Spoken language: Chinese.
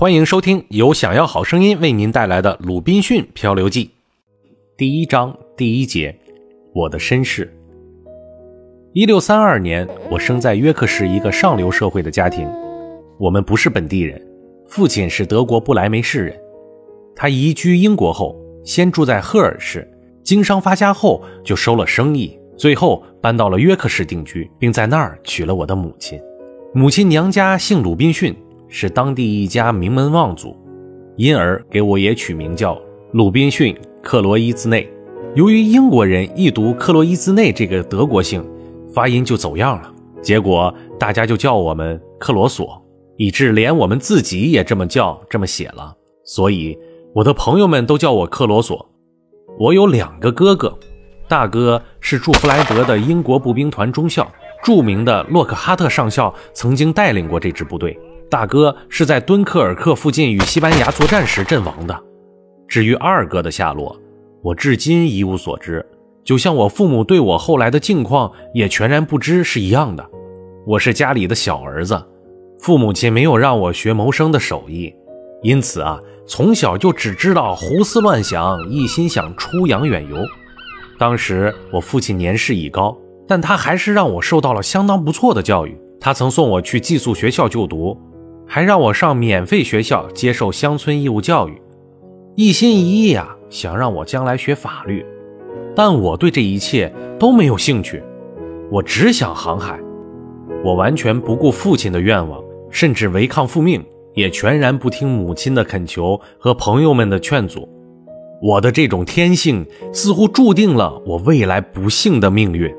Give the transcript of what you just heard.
欢迎收听由想要好声音为您带来的《鲁滨逊漂流记》第一章第一节：我的身世。一六三二年，我生在约克市一个上流社会的家庭。我们不是本地人，父亲是德国不来梅市人。他移居英国后，先住在赫尔市，经商发家后就收了生意，最后搬到了约克市定居，并在那儿娶了我的母亲。母亲娘家姓鲁滨逊。是当地一家名门望族，因而给我也取名叫鲁滨逊·克罗伊兹内。由于英国人一读克罗伊兹内这个德国姓，发音就走样了，结果大家就叫我们克罗索，以致连我们自己也这么叫、这么写了。所以我的朋友们都叫我克罗索。我有两个哥哥，大哥是驻弗莱德的英国步兵团中校，著名的洛克哈特上校曾经带领过这支部队。大哥是在敦刻尔克附近与西班牙作战时阵亡的。至于二哥的下落，我至今一无所知，就像我父母对我后来的境况也全然不知是一样的。我是家里的小儿子，父母亲没有让我学谋生的手艺，因此啊，从小就只知道胡思乱想，一心想出洋远游。当时我父亲年事已高，但他还是让我受到了相当不错的教育。他曾送我去寄宿学校就读。还让我上免费学校接受乡村义务教育，一心一意啊，想让我将来学法律。但我对这一切都没有兴趣，我只想航海。我完全不顾父亲的愿望，甚至违抗父命，也全然不听母亲的恳求和朋友们的劝阻。我的这种天性似乎注定了我未来不幸的命运。